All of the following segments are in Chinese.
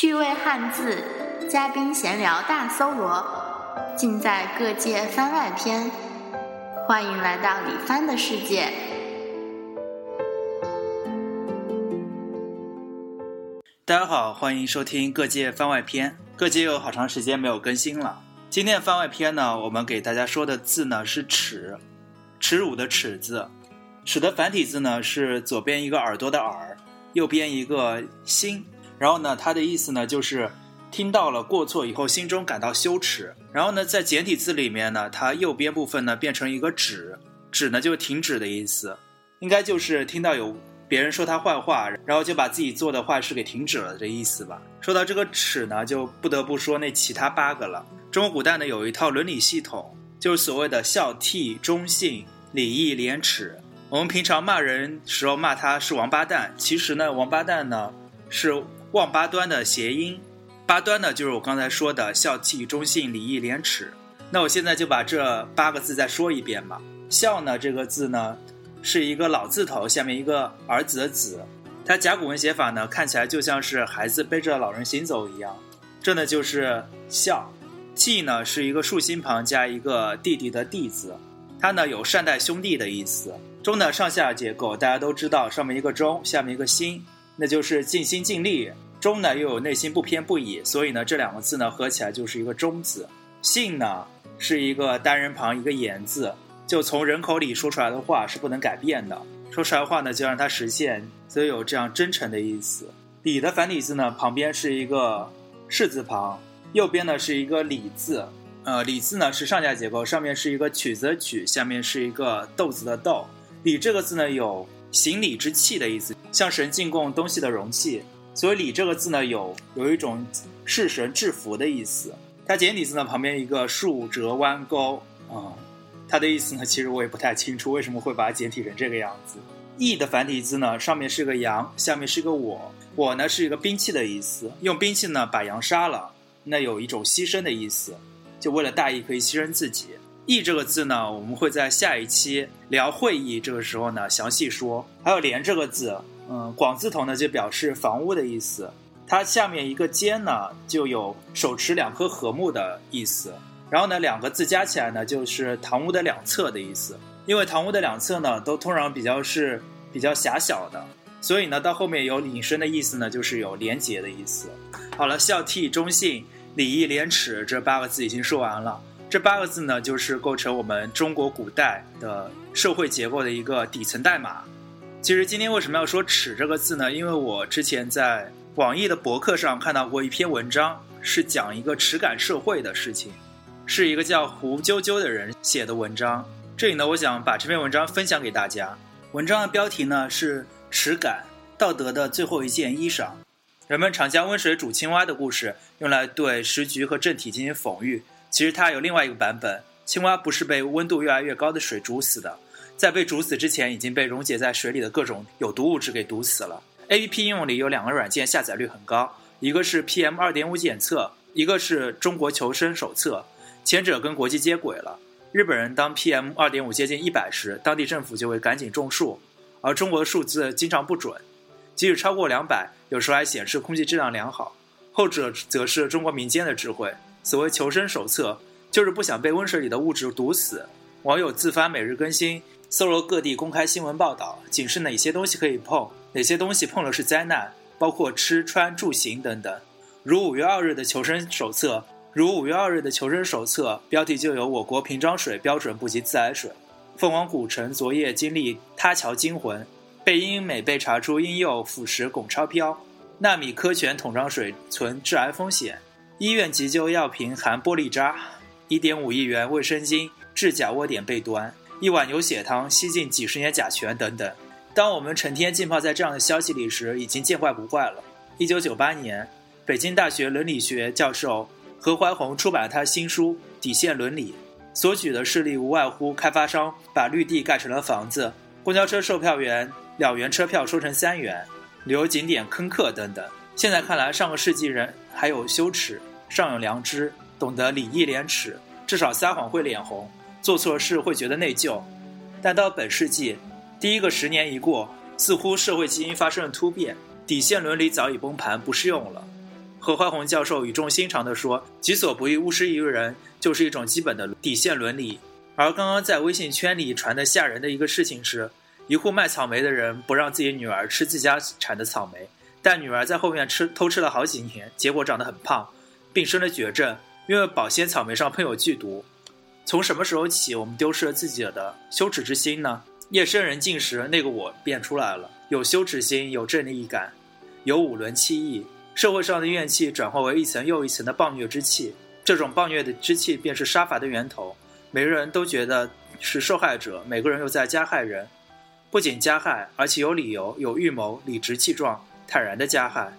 趣味汉字，嘉宾闲聊大搜罗，尽在《各界番外篇》。欢迎来到李帆的世界。大家好，欢迎收听《各界番外篇》。各界有好长时间没有更新了。今天的番外篇呢，我们给大家说的字呢是“耻”，耻辱的“耻”字。耻的繁体字呢是左边一个耳朵的“耳”，右边一个“心”。然后呢，它的意思呢就是听到了过错以后，心中感到羞耻。然后呢，在简体字里面呢，它右边部分呢变成一个“止”，“止”呢就是停止的意思，应该就是听到有别人说他坏话，然后就把自己做的坏事给停止了这意思吧。说到这个“耻”呢，就不得不说那其他八个了。中国古代呢有一套伦理系统，就是所谓的孝悌忠信礼义廉耻。我们平常骂人时候骂他是王八蛋，其实呢，王八蛋呢是。望八端的谐音，八端呢就是我刚才说的孝悌忠信礼义廉耻。那我现在就把这八个字再说一遍吧。孝呢这个字呢是一个老字头下面一个儿子的子，它甲骨文写法呢看起来就像是孩子背着老人行走一样，这呢就是孝。悌呢是一个竖心旁加一个弟弟的弟字，它呢有善待兄弟的意思。忠的上下结构大家都知道，上面一个忠，下面一个心。那就是尽心尽力，忠呢又有内心不偏不倚，所以呢这两个字呢合起来就是一个忠字。信呢是一个单人旁一个言字，就从人口里说出来的话是不能改变的，说出来的话呢就让它实现，所以有这样真诚的意思。礼的繁体字呢旁边是一个士字旁，右边呢是一个礼字，呃礼字呢是上下结构，上面是一个曲子的曲，下面是一个豆子的豆。礼这个字呢有。行礼之器的意思，向神进贡东西的容器。所以“礼”这个字呢，有有一种侍神制服的意思。它简体字呢，旁边一个竖折弯钩啊，它的意思呢，其实我也不太清楚为什么会把它简体成这个样子。“义”的繁体字呢，上面是个羊，下面是个我，我呢是一个兵器的意思，用兵器呢把羊杀了，那有一种牺牲的意思，就为了大义可以牺牲自己。义这个字呢，我们会在下一期聊会议这个时候呢详细说。还有连这个字，嗯，广字头呢就表示房屋的意思，它下面一个间呢就有手持两棵禾木的意思。然后呢，两个字加起来呢就是堂屋的两侧的意思。因为堂屋的两侧呢都通常比较是比较狭小的，所以呢到后面有引申的意思呢就是有连结的意思。好了，孝悌忠信礼义廉耻这八个字已经说完了。这八个字呢，就是构成我们中国古代的社会结构的一个底层代码。其实今天为什么要说“耻”这个字呢？因为我之前在网易的博客上看到过一篇文章，是讲一个耻感社会的事情，是一个叫胡啾啾的人写的文章。这里呢，我想把这篇文章分享给大家。文章的标题呢是“耻感道德的最后一件衣裳”。人们常将温水煮青蛙的故事用来对时局和政体进行讽喻。其实它有另外一个版本，青蛙不是被温度越来越高的水煮死的，在被煮死之前已经被溶解在水里的各种有毒物质给毒死了。A P P 应用里有两个软件下载率很高，一个是 P M 二点五检测，一个是中国求生手册，前者跟国际接轨了。日本人当 P M 二点五接近一百时，当地政府就会赶紧种树，而中国的数字经常不准，即使超过两百，有时候还显示空气质量良好。后者则是中国民间的智慧。所谓求生手册，就是不想被温水里的物质毒死。网友自发每日更新，搜罗各地公开新闻报道，警示哪些东西可以碰，哪些东西碰了是灾难，包括吃穿住行等等。如五月二日的求生手册，如五月二日的求生手册标题就有“我国瓶装水标准不及自来水”。凤凰古城昨夜经历塌桥惊魂，贝因美被查出婴幼腐蚀汞超标。纳米科泉桶装水存致癌风险。医院急救药瓶含玻璃渣，一点五亿元卫生巾制假窝点被端，一碗牛血汤吸进几十年甲醛等等。当我们成天浸泡在这样的消息里时，已经见怪不怪了。一九九八年，北京大学伦理学教授何怀宏出版了他新书《底线伦理》，所举的事例无外乎开发商把绿地盖成了房子，公交车售票员两元车票收成三元，旅游景点坑客等等。现在看来，上个世纪人还有羞耻。尚有良知，懂得礼义廉耻，至少撒谎会脸红，做错事会觉得内疚。但到本世纪，第一个十年一过，似乎社会基因发生了突变，底线伦理早已崩盘，不适用了。何怀宏教授语重心长地说：“己所不欲，勿施于人，就是一种基本的底线伦理。”而刚刚在微信圈里传的吓人的一个事情是，一户卖草莓的人不让自己女儿吃自家产的草莓，但女儿在后面吃偷吃了好几年，结果长得很胖，并生了绝症，因为保鲜草莓上喷有剧毒。从什么时候起，我们丢失了自己的羞耻之心呢？夜深人静时，那个我便出来了，有羞耻心，有正义感，有五伦七义。社会上的怨气转化为一层又一层的暴虐之气，这种暴虐的之气便是杀伐的源头。每个人都觉得是受害者，每个人又在加害人。不仅加害，而且有理由、有预谋、理直气壮、坦然的加害。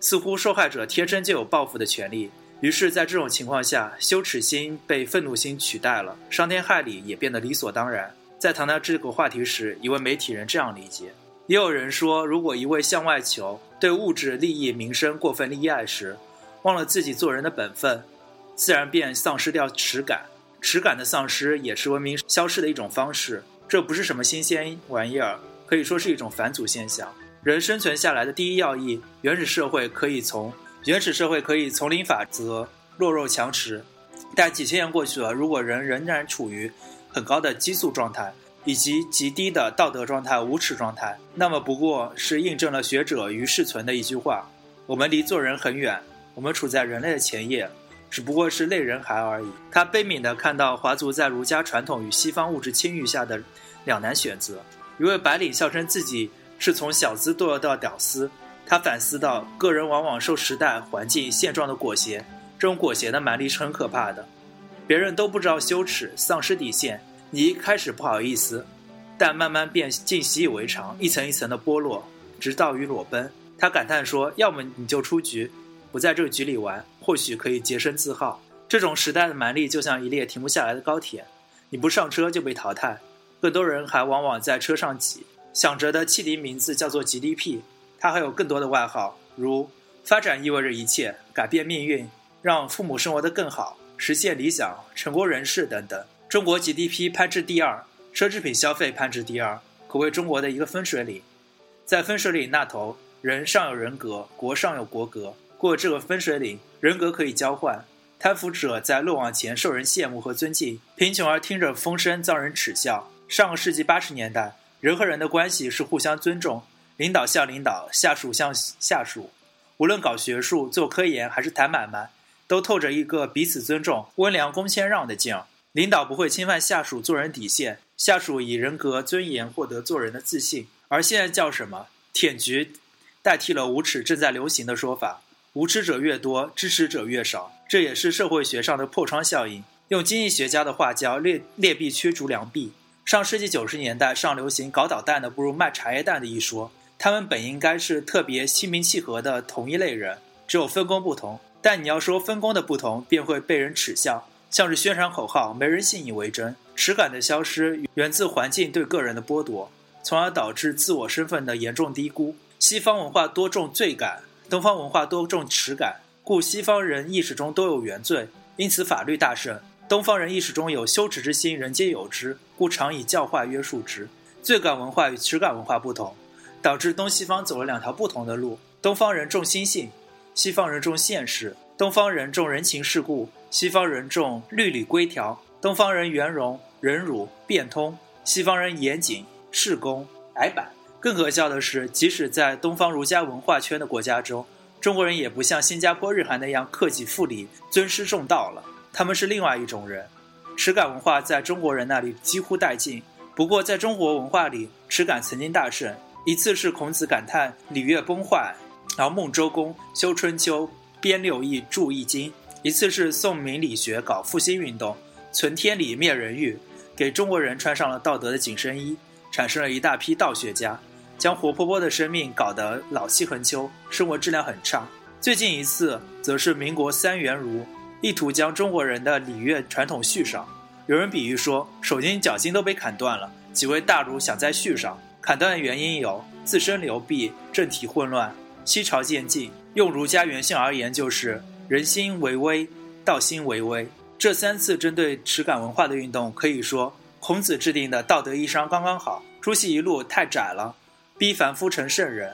似乎受害者天生就有报复的权利。于是，在这种情况下，羞耻心被愤怒心取代了，伤天害理也变得理所当然。在谈到这个话题时，一位媒体人这样理解：也有人说，如果一味向外求，对物质利益、名声过分溺爱时，忘了自己做人的本分，自然便丧失掉耻感。耻感的丧失也是文明消失的一种方式。这不是什么新鲜玩意儿，可以说是一种返祖现象。人生存下来的第一要义，原始社会可以从。原始社会可以丛林法则弱肉强食，但几千年过去了，如果人仍然处于很高的激素状态以及极低的道德状态、无耻状态，那么不过是印证了学者于世存的一句话：我们离做人很远，我们处在人类的前夜，只不过是类人孩而已。他悲悯地看到华族在儒家传统与西方物质清誉下的两难选择。一位白领笑称自己是从小资堕落到屌丝。他反思到，个人往往受时代环境现状的裹挟，这种裹挟的蛮力是很可怕的。别人都不知道羞耻，丧失底线，你一开始不好意思，但慢慢便竟习以为常，一层一层的剥落，直到于裸奔。他感叹说：“要么你就出局，不在这个局里玩，或许可以洁身自好。”这种时代的蛮力就像一列停不下来的高铁，你不上车就被淘汰。更多人还往往在车上挤，想着的汽笛名字叫做 GDP。它还有更多的外号，如“发展意味着一切，改变命运，让父母生活得更好，实现理想，成功人士”等等。中国 GDP 攀至第二，奢侈品消费攀至第二，可谓中国的一个分水岭。在分水岭那头，人上有人格，国上有国格。过这个分水岭，人格可以交换。贪腐者在漏网前受人羡慕和尊敬，贫穷而听着风声遭人耻笑。上个世纪八十年代，人和人的关系是互相尊重。领导向领导，下属向下属，无论搞学术、做科研还是谈买卖，都透着一个彼此尊重、温良恭谦让的劲儿。领导不会侵犯下属做人底线，下属以人格尊严获得做人的自信。而现在叫什么“舔局”，代替了无耻正在流行的说法。无耻者越多，支持者越少，这也是社会学上的破窗效应。用经济学家的话叫“劣劣币驱逐良币”。上世纪九十年代上流行“搞导弹的不如卖茶叶蛋”的一说。他们本应该是特别心平气和的同一类人，只有分工不同。但你要说分工的不同，便会被人耻笑，像是宣传口号，没人信以为真。耻感的消失源自环境对个人的剥夺，从而导致自我身份的严重低估。西方文化多重罪感，东方文化多重耻感，故西方人意识中都有原罪，因此法律大胜；东方人意识中有羞耻之心，人皆有之，故常以教化约束之。罪感文化与耻感文化不同。导致东西方走了两条不同的路：东方人重心性，西方人重现实；东方人重人情世故，西方人重律理规条；东方人圆融、忍辱、变通，西方人严谨、事功、矮板。更可笑的是，即使在东方儒家文化圈的国家中，中国人也不像新加坡、日韩那样克己复礼、尊师重道了，他们是另外一种人。耻感文化在中国人那里几乎殆尽，不过在中国文化里，耻感曾经大盛。一次是孔子感叹礼乐崩坏，然后孟周公修春秋、编六艺、著易经；一次是宋明理学搞复兴运动，存天理、灭人欲，给中国人穿上了道德的紧身衣，产生了一大批道学家，将活泼泼的生命搞得老气横秋，生活质量很差。最近一次则是民国三元儒，意图将中国人的礼乐传统续上。有人比喻说，手筋脚筋都被砍断了，几位大儒想再续上。砍断的原因有自身流弊、政体混乱、西朝渐进。用儒家原性而言，就是人心为微，道心为微。这三次针对耻感文化的运动，可以说孔子制定的道德衣裳刚刚好。朱熹一路太窄了，逼凡夫成圣人；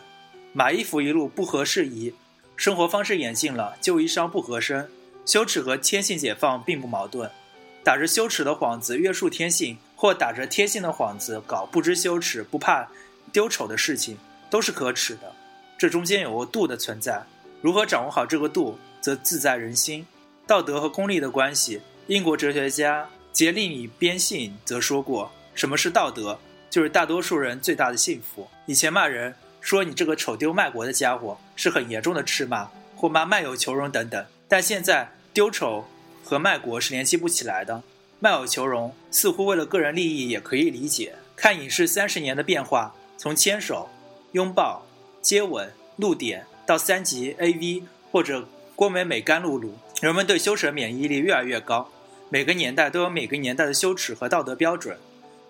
马一服一路不合时宜，生活方式演进了，旧衣裳不合身。羞耻和天性解放并不矛盾，打着羞耻的幌子约束天性，或打着天性的幌子搞不知羞耻、不怕丢丑的事情，都是可耻的。这中间有个度的存在，如何掌握好这个度，则自在人心。道德和功利的关系，英国哲学家杰利米·边信则说过：“什么是道德？就是大多数人最大的幸福。”以前骂人说你这个丑丢卖国的家伙，是很严重的斥骂，或骂卖友求荣等等。但现在丢丑和卖国是联系不起来的，卖偶求荣似乎为了个人利益也可以理解。看影视三十年的变化，从牵手、拥抱、接吻、露点到三级 AV 或者郭美美干露露，人们对羞耻免疫力越来越高。每个年代都有每个年代的羞耻和道德标准，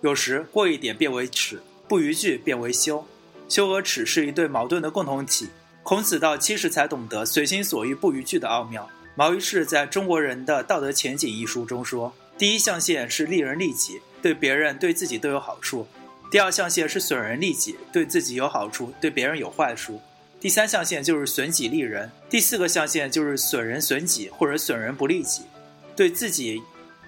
有时过一点变为耻，不逾矩变为羞。羞和耻是一对矛盾的共同体。孔子到七十才懂得随心所欲不逾矩的奥妙。毛于轼在中国人的道德前景一书中说：“第一象限是利人利己，对别人对自己都有好处；第二象限是损人利己，对自己有好处，对别人有坏处；第三象限就是损己利人；第四个象限就是损人损己或者损人不利己，对自己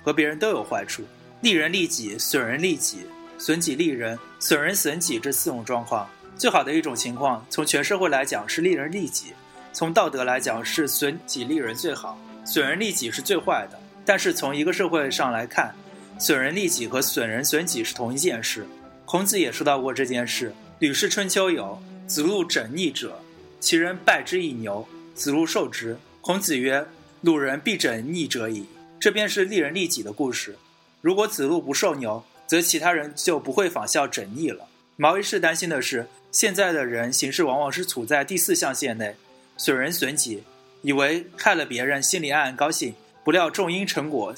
和别人都有坏处。利人利己、损人利己、损己利人、损人损己这四种状况。”最好的一种情况，从全社会来讲是利人利己，从道德来讲是损己利人最好，损人利己是最坏的。但是从一个社会上来看，损人利己和损人损己是同一件事。孔子也说到过这件事，《吕氏春秋》有“子路整逆者，其人败之以牛，子路受之。”孔子曰：“鲁人必整逆者矣。”这便是利人利己的故事。如果子路不受牛，则其他人就不会仿效整逆了。毛于轼担心的是。现在的人行事往往是处在第四象限内，损人损己，以为害了别人，心里暗暗高兴，不料种因成果，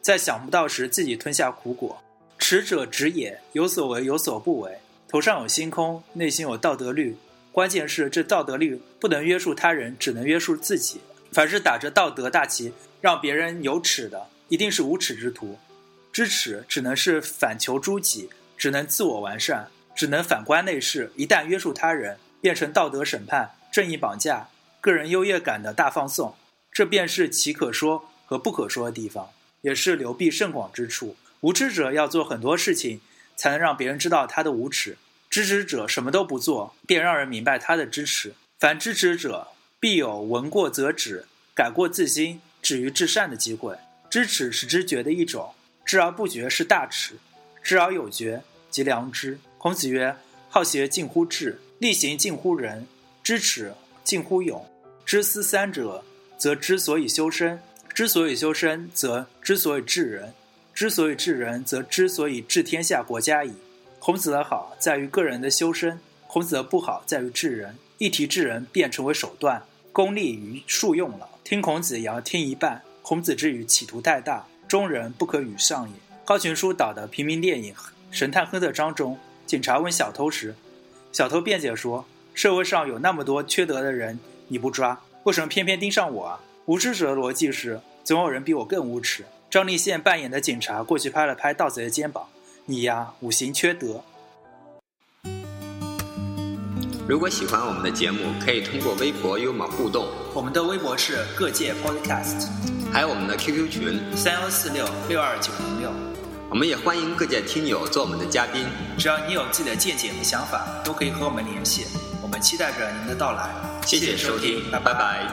在想不到时自己吞下苦果。耻者直也，有所为有所不为，头上有星空，内心有道德律。关键是这道德律不能约束他人，只能约束自己。凡是打着道德大旗让别人有耻的，一定是无耻之徒。知耻只能是反求诸己，只能自我完善。只能反观内视，一旦约束他人，变成道德审判、正义绑架、个人优越感的大放送，这便是其可说和不可说的地方，也是流弊甚广之处。无知者要做很多事情，才能让别人知道他的无耻；知耻者什么都不做，便让人明白他的知耻。凡知耻者，必有闻过则止、改过自新、止于至善的机会。知耻是知觉的一种，知而不觉是大耻，知而有觉即良知。孔子曰：“好学近乎智，力行近乎仁，知耻近乎勇。知思三者，则之所以修身；之所以修身，则之所以治人；之所以治人，则之所以治天下国家矣。”孔子的好在于个人的修身，孔子的不好在于治人。一提治人，便成为手段，功利于术用了。听孔子也要听一半。孔子之语企图太大，中人不可与上也。高群书导的平民电影《神探亨特》章中。警察问小偷时，小偷辩解说：“社会上有那么多缺德的人，你不抓，为什么偏偏盯上我啊？”无知者的逻辑是：总有人比我更无耻。张立宪扮演的警察过去拍了拍盗贼的肩膀：“你呀，五行缺德。”如果喜欢我们的节目，可以通过微博与我们互动。我们的微博是各界 Podcast，还有我们的 QQ 群三幺四六六二九零六。我们也欢迎各界听友做我们的嘉宾，只要你有自己的见解和想法，都可以和我们联系。我们期待着您的到来。谢谢收听，拜拜。